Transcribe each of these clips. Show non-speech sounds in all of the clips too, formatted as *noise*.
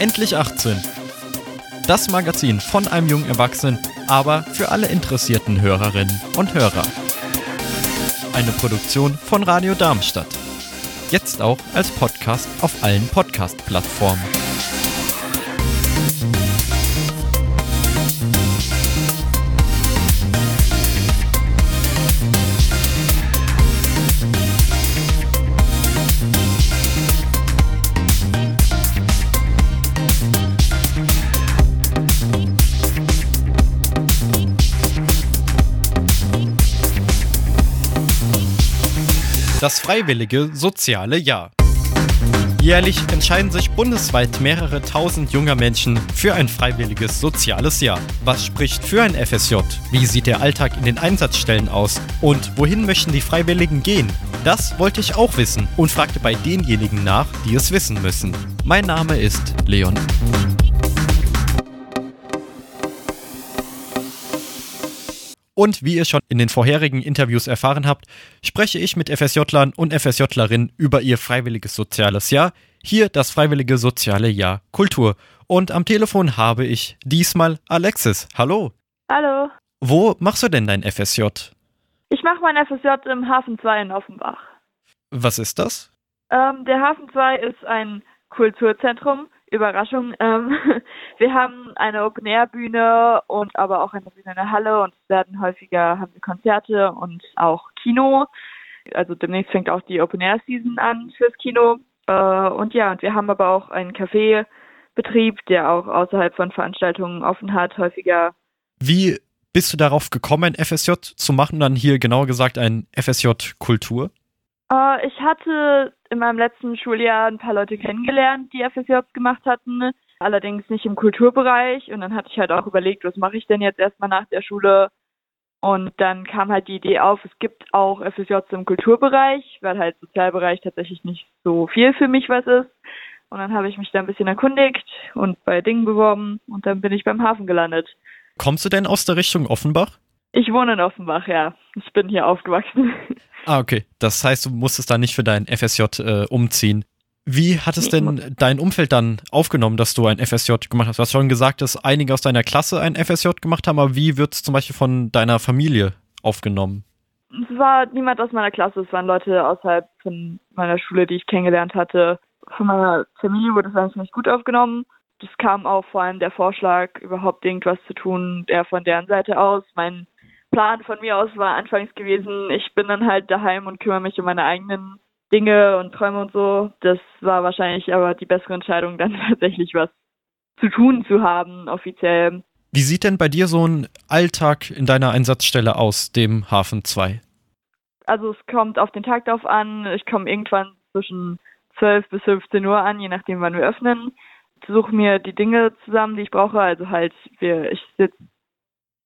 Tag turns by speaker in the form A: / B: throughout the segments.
A: Endlich 18. Das Magazin von einem jungen Erwachsenen, aber für alle interessierten Hörerinnen und Hörer. Eine Produktion von Radio Darmstadt. Jetzt auch als Podcast auf allen Podcast-Plattformen. Das freiwillige soziale Jahr. Jährlich entscheiden sich bundesweit mehrere tausend junger Menschen für ein freiwilliges soziales Jahr. Was spricht für ein FSJ? Wie sieht der Alltag in den Einsatzstellen aus? Und wohin möchten die Freiwilligen gehen? Das wollte ich auch wissen und fragte bei denjenigen nach, die es wissen müssen. Mein Name ist Leon. Und wie ihr schon in den vorherigen Interviews erfahren habt, spreche ich mit FSJlern und FSJlerinnen über ihr freiwilliges soziales Jahr. Hier das freiwillige soziale Jahr Kultur. Und am Telefon habe ich diesmal Alexis. Hallo.
B: Hallo.
A: Wo machst du denn dein FSJ?
B: Ich mache mein FSJ im Hafen 2 in Offenbach.
A: Was ist das?
B: Ähm, der Hafen 2 ist ein Kulturzentrum Überraschung. Ähm, *laughs* wir haben eine Open-Air-Bühne und aber auch eine Bühne in der Halle und werden häufiger haben wir Konzerte und auch Kino. Also demnächst fängt auch die Open-Air-Season an fürs Kino. Äh, und ja, und wir haben aber auch einen Café-Betrieb, der auch außerhalb von Veranstaltungen offen hat, häufiger.
A: Wie bist du darauf gekommen, ein FSJ zu machen, dann hier genauer gesagt ein FSJ Kultur?
B: Äh, ich hatte in meinem letzten Schuljahr ein paar Leute kennengelernt, die FSJs gemacht hatten, allerdings nicht im Kulturbereich. Und dann hatte ich halt auch überlegt, was mache ich denn jetzt erstmal nach der Schule? Und dann kam halt die Idee auf, es gibt auch FSJs im Kulturbereich, weil halt Sozialbereich tatsächlich nicht so viel für mich was ist. Und dann habe ich mich da ein bisschen erkundigt und bei Dingen beworben und dann bin ich beim Hafen gelandet.
A: Kommst du denn aus der Richtung Offenbach?
B: Ich wohne in Offenbach, ja. Ich bin hier aufgewachsen. *laughs*
A: Ah, okay. Das heißt, du musstest da nicht für dein FSJ äh, umziehen. Wie hat es denn dein Umfeld dann aufgenommen, dass du ein FSJ gemacht hast? Du hast schon gesagt, dass einige aus deiner Klasse ein FSJ gemacht haben, aber wie wird es zum Beispiel von deiner Familie aufgenommen?
B: Es war niemand aus meiner Klasse, es waren Leute außerhalb von meiner Schule, die ich kennengelernt hatte. Von meiner Familie wurde es eigentlich nicht gut aufgenommen das kam auch vor allem der Vorschlag, überhaupt irgendwas zu tun, eher von deren Seite aus. Mein Plan von mir aus war anfangs gewesen, ich bin dann halt daheim und kümmere mich um meine eigenen Dinge und Träume und so. Das war wahrscheinlich aber die bessere Entscheidung, *laughs* dann tatsächlich was zu tun zu haben, offiziell.
A: Wie sieht denn bei dir so ein Alltag in deiner Einsatzstelle aus, dem Hafen 2?
B: Also es kommt auf den Tag drauf an. Ich komme irgendwann zwischen 12 bis 15 Uhr an, je nachdem, wann wir öffnen suche mir die Dinge zusammen, die ich brauche. Also halt, wir, ich sitze,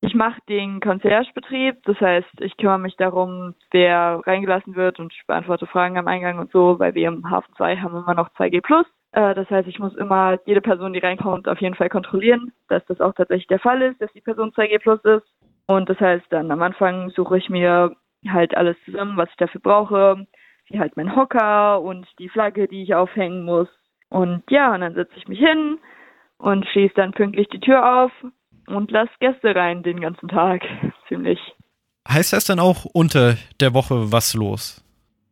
B: ich mache den Conciergebetrieb, das heißt, ich kümmere mich darum, wer reingelassen wird und ich beantworte Fragen am Eingang und so, weil wir im Hafen 2 haben immer noch 2G Plus. Äh, das heißt, ich muss immer jede Person, die reinkommt, auf jeden Fall kontrollieren, dass das auch tatsächlich der Fall ist, dass die Person 2G Plus ist. Und das heißt, dann am Anfang suche ich mir halt alles zusammen, was ich dafür brauche, wie halt mein Hocker und die Flagge, die ich aufhängen muss, und ja, und dann setze ich mich hin und schließe dann pünktlich die Tür auf und lasse Gäste rein den ganzen Tag. *laughs* Ziemlich.
A: Heißt das dann auch unter der Woche was los?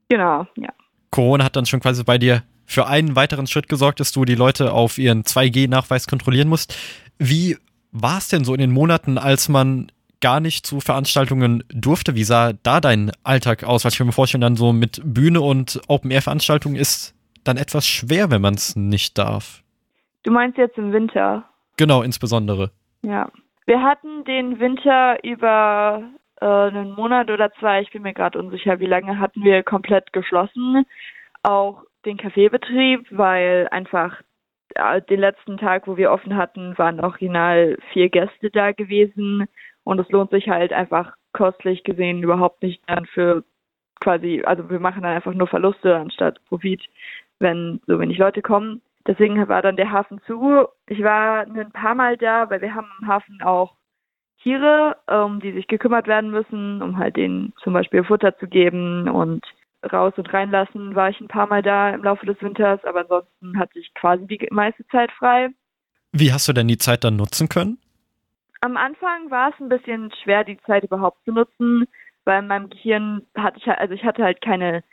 B: Genau, ja.
A: Corona hat dann schon quasi bei dir für einen weiteren Schritt gesorgt, dass du die Leute auf ihren 2G-Nachweis kontrollieren musst. Wie war es denn so in den Monaten, als man gar nicht zu Veranstaltungen durfte? Wie sah da dein Alltag aus? Weil ich mir vorstellen, dann so mit Bühne und Open-Air-Veranstaltungen ist dann etwas schwer, wenn man es nicht darf.
B: Du meinst jetzt im Winter?
A: Genau, insbesondere.
B: Ja. Wir hatten den Winter über äh, einen Monat oder zwei, ich bin mir gerade unsicher, wie lange hatten wir komplett geschlossen. Auch den Kaffeebetrieb, weil einfach äh, den letzten Tag, wo wir offen hatten, waren original vier Gäste da gewesen. Und es lohnt sich halt einfach kostlich gesehen überhaupt nicht dann für quasi, also wir machen dann einfach nur Verluste anstatt Profit wenn so wenig Leute kommen. Deswegen war dann der Hafen zu. Ich war ein paar Mal da, weil wir haben im Hafen auch Tiere, um die sich gekümmert werden müssen, um halt denen zum Beispiel Futter zu geben und raus und reinlassen war ich ein paar Mal da im Laufe des Winters, aber ansonsten hatte ich quasi die meiste Zeit frei.
A: Wie hast du denn die Zeit dann nutzen können?
B: Am Anfang war es ein bisschen schwer, die Zeit überhaupt zu nutzen, weil in meinem Gehirn hatte ich, also ich hatte halt keine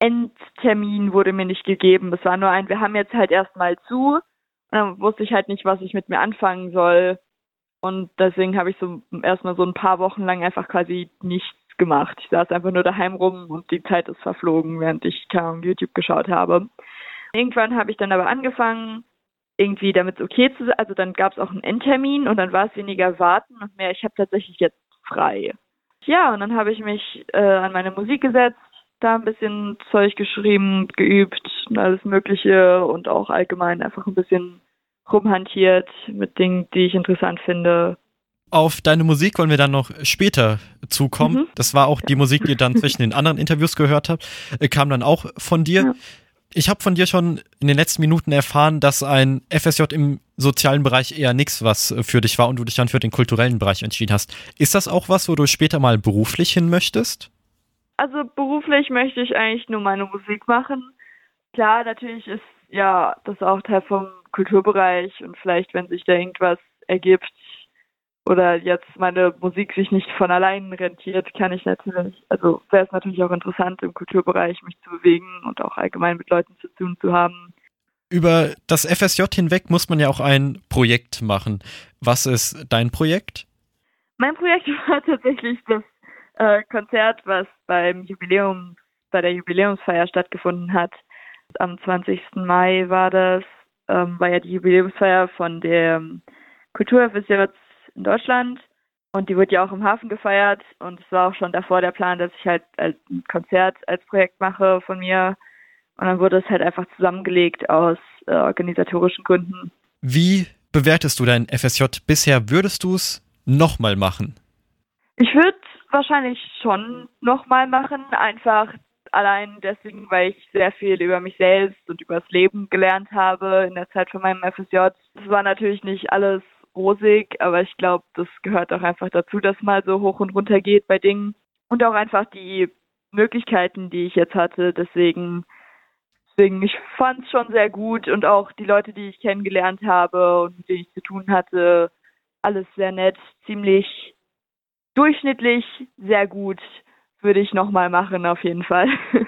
B: Endtermin wurde mir nicht gegeben. Es war nur ein, wir haben jetzt halt erstmal zu. Und dann wusste ich halt nicht, was ich mit mir anfangen soll. Und deswegen habe ich so erstmal so ein paar Wochen lang einfach quasi nichts gemacht. Ich saß einfach nur daheim rum und die Zeit ist verflogen, während ich kaum YouTube geschaut habe. Irgendwann habe ich dann aber angefangen, irgendwie damit okay zu sein. Also dann gab es auch einen Endtermin und dann war es weniger warten und mehr, ich habe tatsächlich jetzt frei. Ja, und dann habe ich mich äh, an meine Musik gesetzt da ein bisschen Zeug geschrieben, geübt und alles Mögliche und auch allgemein einfach ein bisschen rumhantiert mit Dingen, die ich interessant finde.
A: Auf deine Musik wollen wir dann noch später zukommen. Mhm. Das war auch die Musik, die ihr dann zwischen den anderen Interviews gehört habt, äh, kam dann auch von dir. Ja. Ich habe von dir schon in den letzten Minuten erfahren, dass ein FSJ im sozialen Bereich eher nichts was für dich war und du dich dann für den kulturellen Bereich entschieden hast. Ist das auch was, wo du später mal beruflich hin möchtest?
B: Also beruflich möchte ich eigentlich nur meine Musik machen. Klar, natürlich ist ja das auch Teil vom Kulturbereich und vielleicht, wenn sich da irgendwas ergibt oder jetzt meine Musik sich nicht von allein rentiert, kann ich natürlich, also wäre es natürlich auch interessant, im Kulturbereich mich zu bewegen und auch allgemein mit Leuten zu tun zu haben.
A: Über das FSJ hinweg muss man ja auch ein Projekt machen. Was ist dein Projekt?
B: Mein Projekt *laughs* war tatsächlich das äh, Konzert, was beim Jubiläum, bei der Jubiläumsfeier stattgefunden hat. Am 20. Mai war das, ähm, war ja die Jubiläumsfeier von der Kulturfestival in Deutschland. Und die wird ja auch im Hafen gefeiert. Und es war auch schon davor der Plan, dass ich halt ein Konzert als Projekt mache von mir. Und dann wurde es halt einfach zusammengelegt aus äh, organisatorischen Gründen.
A: Wie bewertest du dein FSJ bisher? Würdest du es nochmal machen?
B: Ich würde wahrscheinlich schon nochmal machen, einfach allein deswegen, weil ich sehr viel über mich selbst und über das Leben gelernt habe in der Zeit von meinem FSJ. Es war natürlich nicht alles rosig, aber ich glaube, das gehört auch einfach dazu, dass mal so hoch und runter geht bei Dingen und auch einfach die Möglichkeiten, die ich jetzt hatte. Deswegen, deswegen ich fand es schon sehr gut und auch die Leute, die ich kennengelernt habe und mit denen ich zu tun hatte, alles sehr nett, ziemlich durchschnittlich sehr gut. Würde ich nochmal machen, auf jeden Fall. *laughs*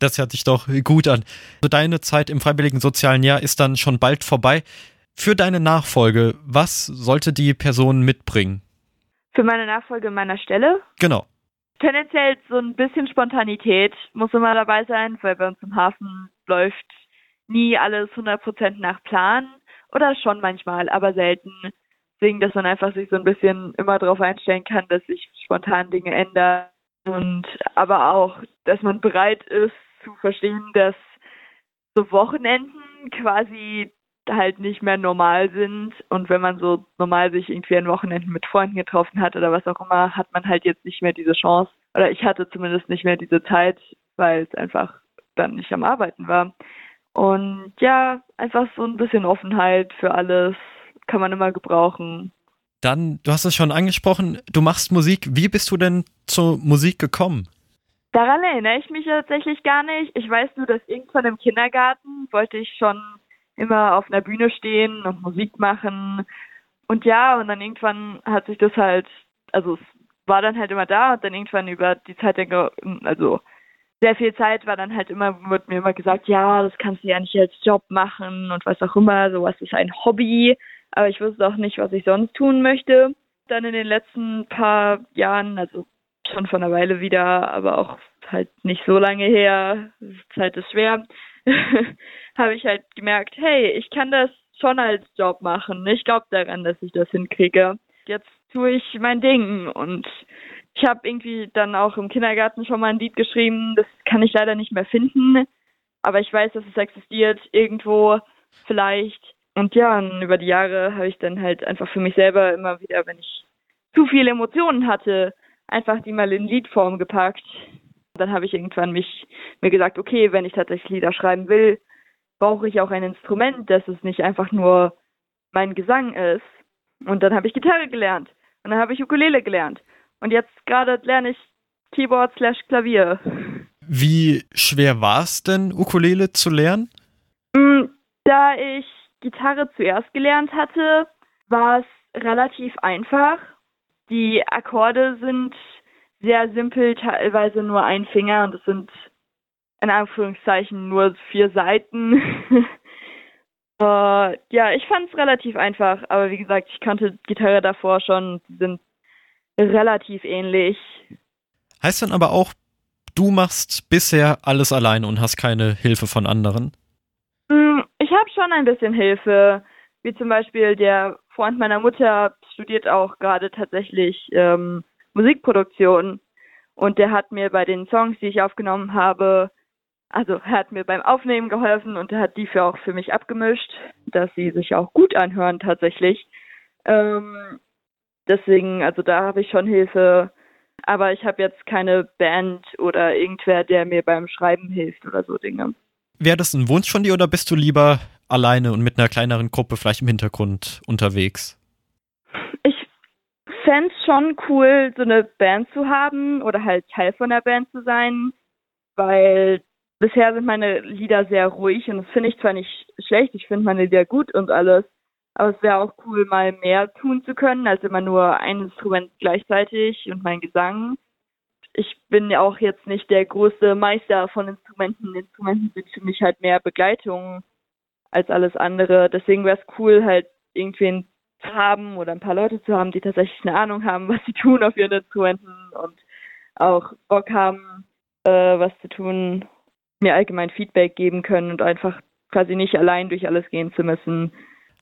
A: Das hört sich doch gut an. Also deine Zeit im Freiwilligen Sozialen Jahr ist dann schon bald vorbei. Für deine Nachfolge, was sollte die Person mitbringen?
B: Für meine Nachfolge meiner Stelle?
A: Genau.
B: Tendenziell so ein bisschen Spontanität muss immer dabei sein, weil bei uns im Hafen läuft nie alles 100% nach Plan. Oder schon manchmal, aber selten. Deswegen, dass man einfach sich so ein bisschen immer darauf einstellen kann, dass sich spontan Dinge ändern. Und aber auch, dass man bereit ist zu verstehen, dass so Wochenenden quasi halt nicht mehr normal sind. Und wenn man so normal sich irgendwie an Wochenenden mit Freunden getroffen hat oder was auch immer, hat man halt jetzt nicht mehr diese Chance. Oder ich hatte zumindest nicht mehr diese Zeit, weil es einfach dann nicht am Arbeiten war. Und ja, einfach so ein bisschen Offenheit für alles kann man immer gebrauchen.
A: Dann, du hast es schon angesprochen, du machst Musik. Wie bist du denn zur Musik gekommen?
B: Daran erinnere ich mich tatsächlich gar nicht. Ich weiß nur, dass irgendwann im Kindergarten wollte ich schon immer auf einer Bühne stehen und Musik machen. Und ja, und dann irgendwann hat sich das halt, also es war dann halt immer da und dann irgendwann über die Zeit, also sehr viel Zeit war dann halt immer, wird mir immer gesagt, ja, das kannst du ja nicht als Job machen und was auch immer, sowas ist ein Hobby aber ich wusste auch nicht, was ich sonst tun möchte. Dann in den letzten paar Jahren, also schon von einer Weile wieder, aber auch halt nicht so lange her, Zeit ist schwer, *laughs* habe ich halt gemerkt, hey, ich kann das schon als Job machen. Ich glaube daran, dass ich das hinkriege. Jetzt tue ich mein Ding und ich habe irgendwie dann auch im Kindergarten schon mal ein Lied geschrieben. Das kann ich leider nicht mehr finden, aber ich weiß, dass es existiert irgendwo vielleicht. Und ja, und über die Jahre habe ich dann halt einfach für mich selber immer wieder, wenn ich zu viele Emotionen hatte, einfach die mal in Liedform gepackt. Dann habe ich irgendwann mich mir gesagt, okay, wenn ich tatsächlich Lieder schreiben will, brauche ich auch ein Instrument, dass es nicht einfach nur mein Gesang ist. Und dann habe ich Gitarre gelernt. Und dann habe ich Ukulele gelernt. Und jetzt gerade lerne ich Keyboard slash Klavier.
A: Wie schwer war es denn, Ukulele zu lernen?
B: Mm, da ich Gitarre zuerst gelernt hatte, war es relativ einfach. Die Akkorde sind sehr simpel, teilweise nur ein Finger und es sind in Anführungszeichen nur vier Seiten. uh, *laughs* ja, ich fand es relativ einfach, aber wie gesagt, ich kannte Gitarre davor schon, die sind relativ ähnlich.
A: Heißt dann aber auch, du machst bisher alles alleine und hast keine Hilfe von anderen?
B: Mm, ich habe schon ein bisschen Hilfe, wie zum Beispiel der Freund meiner Mutter studiert auch gerade tatsächlich ähm, Musikproduktion und der hat mir bei den Songs, die ich aufgenommen habe, also hat mir beim Aufnehmen geholfen und er hat die für auch für mich abgemischt, dass sie sich auch gut anhören tatsächlich. Ähm, deswegen, also da habe ich schon Hilfe, aber ich habe jetzt keine Band oder irgendwer, der mir beim Schreiben hilft oder so Dinge.
A: Wäre das ein Wunsch von dir oder bist du lieber alleine und mit einer kleineren Gruppe vielleicht im Hintergrund unterwegs?
B: Ich fände es schon cool, so eine Band zu haben oder halt Teil von der Band zu sein, weil bisher sind meine Lieder sehr ruhig und das finde ich zwar nicht schlecht, ich finde meine Lieder gut und alles, aber es wäre auch cool, mal mehr tun zu können, als immer nur ein Instrument gleichzeitig und mein Gesang ich bin ja auch jetzt nicht der große Meister von Instrumenten. Instrumenten sind für mich halt mehr Begleitung als alles andere. Deswegen wäre es cool, halt irgendwen zu haben oder ein paar Leute zu haben, die tatsächlich eine Ahnung haben, was sie tun auf ihren Instrumenten und auch Bock haben, äh, was zu tun, mir allgemein Feedback geben können und einfach quasi nicht allein durch alles gehen zu müssen.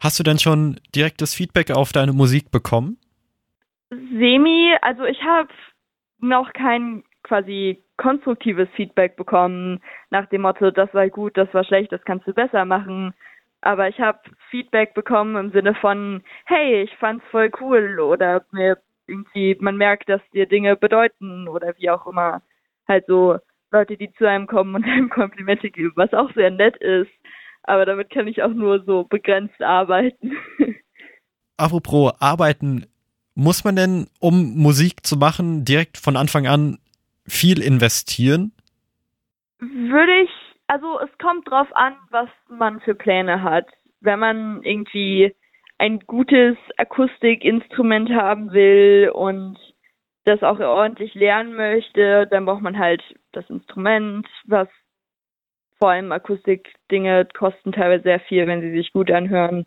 A: Hast du denn schon direktes Feedback auf deine Musik bekommen?
B: Semi, also ich habe noch kein quasi konstruktives Feedback bekommen nach dem Motto, das war gut, das war schlecht, das kannst du besser machen. Aber ich habe Feedback bekommen im Sinne von, hey, ich fand's voll cool oder mir irgendwie, man merkt, dass dir Dinge bedeuten oder wie auch immer. Halt so Leute, die zu einem kommen und *laughs* einem Komplimente geben, was auch sehr nett ist. Aber damit kann ich auch nur so begrenzt arbeiten. *laughs*
A: Apropos arbeiten, muss man denn, um Musik zu machen, direkt von Anfang an viel investieren?
B: Würde ich, also es kommt drauf an, was man für Pläne hat. Wenn man irgendwie ein gutes Akustikinstrument haben will und das auch ordentlich lernen möchte, dann braucht man halt das Instrument, was vor allem Akustikdinge kosten teilweise sehr viel, wenn sie sich gut anhören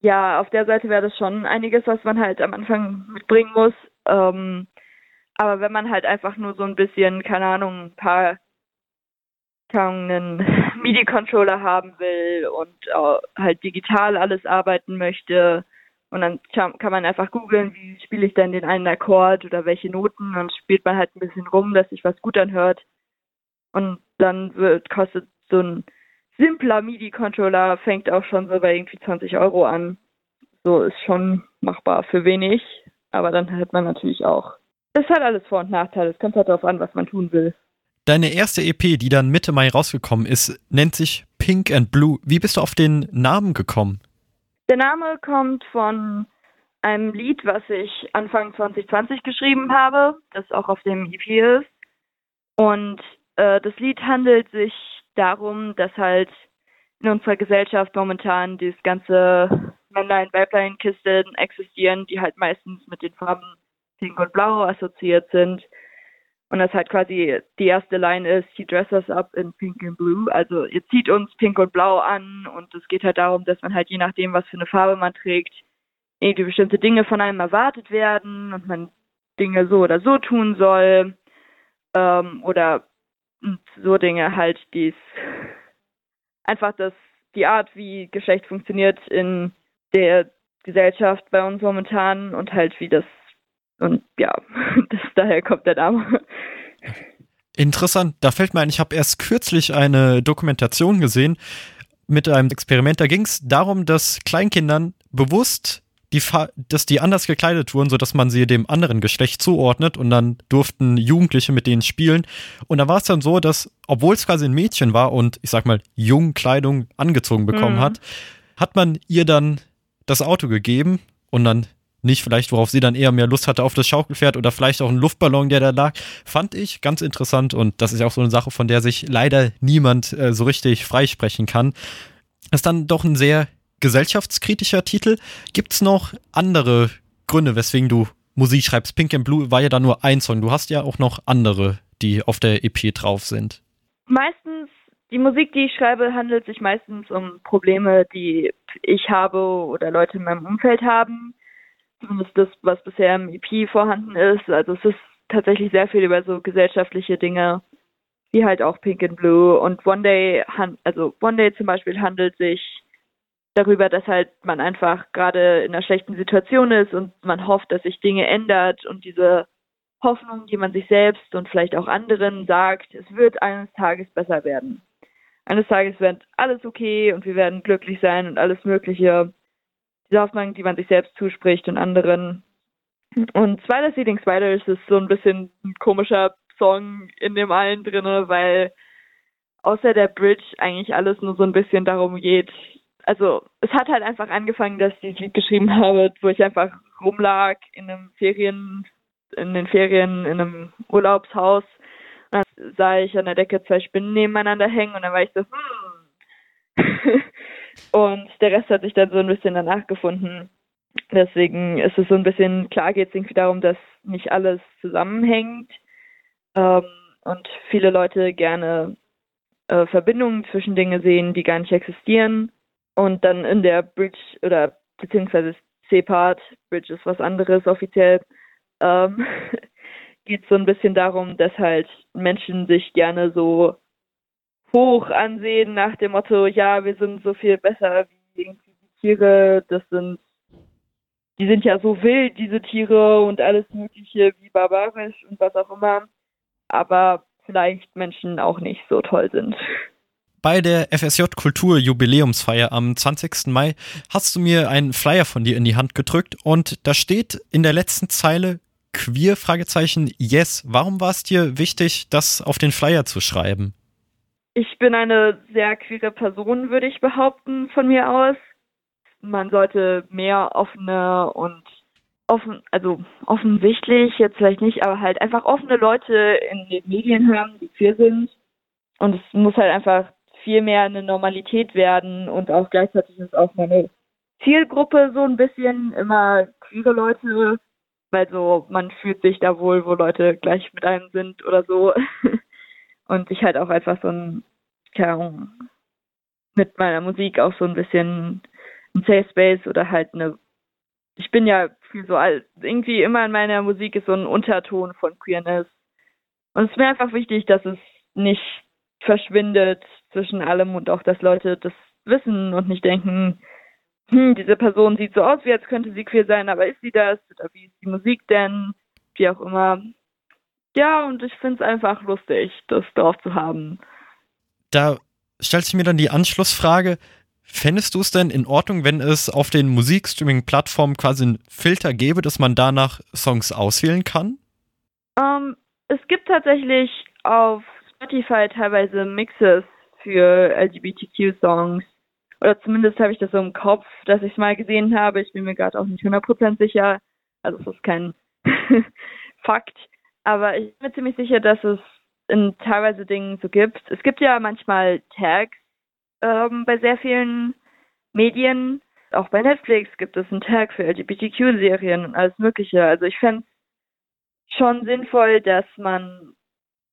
B: ja, auf der Seite wäre das schon einiges, was man halt am Anfang mitbringen muss. Ähm, aber wenn man halt einfach nur so ein bisschen, keine Ahnung, ein paar einen *laughs* MIDI-Controller haben will und halt digital alles arbeiten möchte, und dann kann man einfach googeln, wie spiele ich denn den einen Akkord oder welche Noten und spielt man halt ein bisschen rum, dass sich was gut anhört. Und dann wird, kostet so ein simpler MIDI-Controller fängt auch schon so bei irgendwie 20 Euro an. So ist schon machbar für wenig, aber dann hat man natürlich auch. Es hat alles Vor- und Nachteile. Es kommt halt darauf an, was man tun will.
A: Deine erste EP, die dann Mitte Mai rausgekommen ist, nennt sich Pink and Blue. Wie bist du auf den Namen gekommen?
B: Der Name kommt von einem Lied, was ich Anfang 2020 geschrieben habe, das auch auf dem EP ist. Und äh, das Lied handelt sich darum, dass halt in unserer Gesellschaft momentan dieses ganze Männlein-Weiblein-Kisten existieren, die halt meistens mit den Farben Pink und Blau assoziiert sind. Und das halt quasi die erste Line ist, he dresses us up in pink and blue. Also ihr zieht uns pink und blau an und es geht halt darum, dass man halt je nachdem, was für eine Farbe man trägt, irgendwie bestimmte Dinge von einem erwartet werden und man Dinge so oder so tun soll. Ähm, oder und so Dinge halt, die einfach das, die Art, wie Geschlecht funktioniert in der Gesellschaft bei uns momentan und halt wie das und ja, *laughs* das, daher kommt der Name.
A: Interessant, da fällt mir ein, ich habe erst kürzlich eine Dokumentation gesehen mit einem Experiment. Da ging es darum, dass Kleinkindern bewusst die, dass die anders gekleidet wurden, sodass man sie dem anderen Geschlecht zuordnet und dann durften Jugendliche mit denen spielen. Und da war es dann so, dass, obwohl es quasi ein Mädchen war und ich sag mal, Jungkleidung angezogen bekommen mhm. hat, hat man ihr dann das Auto gegeben und dann nicht vielleicht, worauf sie dann eher mehr Lust hatte auf das Schaukelpferd oder vielleicht auch ein Luftballon, der da lag, fand ich ganz interessant und das ist ja auch so eine Sache, von der sich leider niemand äh, so richtig freisprechen kann. Ist dann doch ein sehr gesellschaftskritischer Titel. Gibt es noch andere Gründe, weswegen du Musik schreibst? Pink and Blue war ja da nur ein Song. Du hast ja auch noch andere, die auf der EP drauf sind.
B: Meistens, die Musik, die ich schreibe, handelt sich meistens um Probleme, die ich habe oder Leute in meinem Umfeld haben zumindest das, was bisher im EP vorhanden ist. Also es ist tatsächlich sehr viel über so gesellschaftliche Dinge, wie halt auch Pink and Blue. Und One Day, also One Day zum Beispiel handelt sich darüber, dass halt man einfach gerade in einer schlechten Situation ist und man hofft, dass sich Dinge ändert und diese Hoffnung, die man sich selbst und vielleicht auch anderen sagt, es wird eines Tages besser werden. Eines Tages wird alles okay und wir werden glücklich sein und alles Mögliche diese Hoffnung, die man sich selbst zuspricht und anderen. Und Spider Seeding Spiders ist so ein bisschen ein komischer Song in dem allen drinne, weil außer der Bridge eigentlich alles nur so ein bisschen darum geht. Also es hat halt einfach angefangen, dass ich das Lied geschrieben habe, wo ich einfach rumlag in einem Ferien, in den Ferien, in einem Urlaubshaus. Und dann sah ich an der Decke zwei Spinnen nebeneinander hängen und dann war ich so, hm. *laughs* Und der Rest hat sich dann so ein bisschen danach gefunden. Deswegen ist es so ein bisschen, klar geht es irgendwie darum, dass nicht alles zusammenhängt ähm, und viele Leute gerne äh, Verbindungen zwischen Dinge sehen, die gar nicht existieren. Und dann in der Bridge oder beziehungsweise C-Part, Bridge ist was anderes offiziell, ähm, *laughs* geht es so ein bisschen darum, dass halt Menschen sich gerne so hoch ansehen nach dem Motto, ja, wir sind so viel besser wie irgendwie die Tiere, das sind, die sind ja so wild, diese Tiere und alles Mögliche, wie barbarisch und was auch immer, aber vielleicht Menschen auch nicht so toll sind.
A: Bei der FSJ Kultur Jubiläumsfeier am 20. Mai hast du mir einen Flyer von dir in die Hand gedrückt und da steht in der letzten Zeile queer Fragezeichen yes. Warum war es dir wichtig, das auf den Flyer zu schreiben?
B: Ich bin eine sehr queere Person, würde ich behaupten, von mir aus. Man sollte mehr offene und offen, also offensichtlich jetzt vielleicht nicht, aber halt einfach offene Leute in den Medien haben, die queer sind. Und es muss halt einfach viel mehr eine Normalität werden und auch gleichzeitig ist auch meine Zielgruppe so ein bisschen immer queere Leute, weil so man fühlt sich da wohl, wo Leute gleich mit einem sind oder so. *laughs* und ich halt auch einfach so ein, keine Ahnung, mit meiner Musik auch so ein bisschen ein Safe Space oder halt eine, ich bin ja viel so alt, irgendwie immer in meiner Musik ist so ein Unterton von Queerness. Und es ist mir einfach wichtig, dass es nicht verschwindet zwischen allem und auch, dass Leute das wissen und nicht denken, hm, diese Person sieht so aus, wie als könnte sie queer sein, aber ist sie das? Oder wie ist die Musik denn? Wie auch immer. Ja, und ich finde es einfach lustig, das drauf zu haben.
A: Da stellt sich mir dann die Anschlussfrage, fändest du es denn in Ordnung, wenn es auf den Musikstreaming-Plattformen quasi einen Filter gäbe, dass man danach Songs auswählen kann?
B: Um, ähm, es gibt tatsächlich auf Spotify teilweise Mixes für LGBTQ-Songs. Oder zumindest habe ich das so im Kopf, dass ich es mal gesehen habe. Ich bin mir gerade auch nicht 100% sicher. Also es ist kein *laughs* Fakt. Aber ich bin mir ziemlich sicher, dass es in teilweise Dingen so gibt. Es gibt ja manchmal Tags ähm, bei sehr vielen Medien. Auch bei Netflix gibt es einen Tag für LGBTQ-Serien und alles Mögliche. Also ich fände es schon sinnvoll, dass man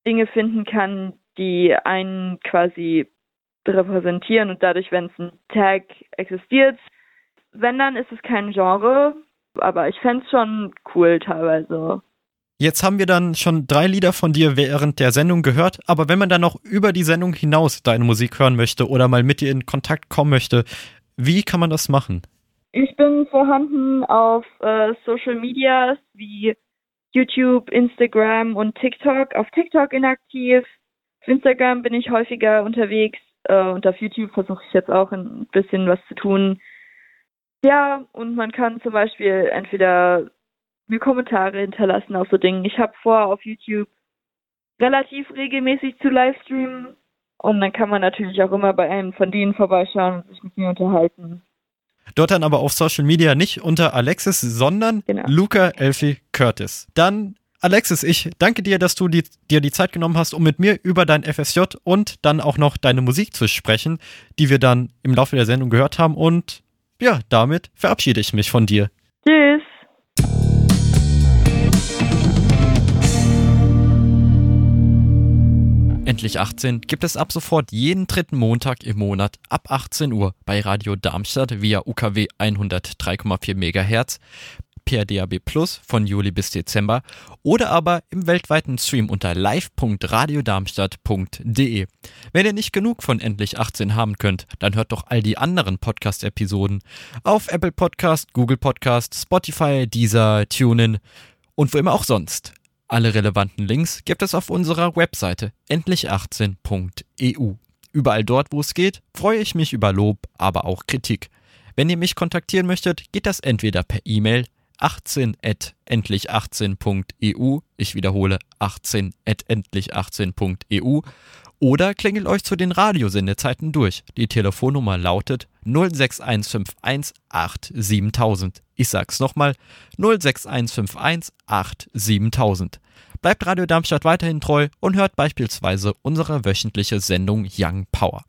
B: Dinge finden kann, die einen quasi repräsentieren und dadurch, wenn es ein Tag existiert, wenn dann ist es kein Genre, aber ich fände es schon cool teilweise.
A: Jetzt haben wir dann schon drei Lieder von dir während der Sendung gehört, aber wenn man dann noch über die Sendung hinaus deine Musik hören möchte oder mal mit dir in Kontakt kommen möchte, wie kann man das machen?
B: Ich bin vorhanden auf äh, Social Media wie YouTube, Instagram und TikTok. Auf TikTok inaktiv. Auf Instagram bin ich häufiger unterwegs äh, und auf YouTube versuche ich jetzt auch ein bisschen was zu tun. Ja, und man kann zum Beispiel entweder mir Kommentare hinterlassen auf so Dingen. Ich habe vor, auf YouTube relativ regelmäßig zu livestreamen. Und dann kann man natürlich auch immer bei einem von denen vorbeischauen und sich mit mir unterhalten.
A: Dort dann aber auf Social Media nicht unter Alexis, sondern genau. Luca Elfie Curtis. Dann Alexis, ich danke dir, dass du die, dir die Zeit genommen hast, um mit mir über dein FSJ und dann auch noch deine Musik zu sprechen, die wir dann im Laufe der Sendung gehört haben. Und ja, damit verabschiede ich mich von dir.
B: Tschüss.
A: Endlich 18 gibt es ab sofort jeden dritten Montag im Monat ab 18 Uhr bei Radio Darmstadt via UKW 103,4 MHz, per DAB Plus von Juli bis Dezember oder aber im weltweiten Stream unter live.radiodarmstadt.de. Wenn ihr nicht genug von Endlich 18 haben könnt, dann hört doch all die anderen Podcast-Episoden auf Apple Podcast, Google Podcast, Spotify, Deezer, TuneIn und wo immer auch sonst. Alle relevanten Links gibt es auf unserer Webseite endlich18.eu. Überall dort, wo es geht, freue ich mich über Lob, aber auch Kritik. Wenn ihr mich kontaktieren möchtet, geht das entweder per E-Mail 18 endlich18.eu, ich wiederhole 18 endlich18.eu oder klingelt euch zu den Radiosendezeiten durch. Die Telefonnummer lautet 06151 Ich sag's nochmal 06151 Bleibt Radio Darmstadt weiterhin treu und hört beispielsweise unsere wöchentliche Sendung Young Power.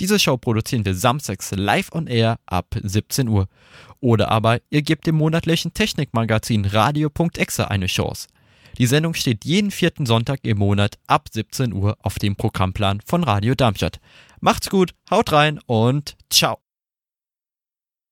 A: Diese Show produzieren wir samstags live on air ab 17 Uhr. Oder aber ihr gebt dem monatlichen Technikmagazin Radio.exe eine Chance. Die Sendung steht jeden vierten Sonntag im Monat ab 17 Uhr auf dem Programmplan von Radio Darmstadt. Macht's gut, haut rein und ciao.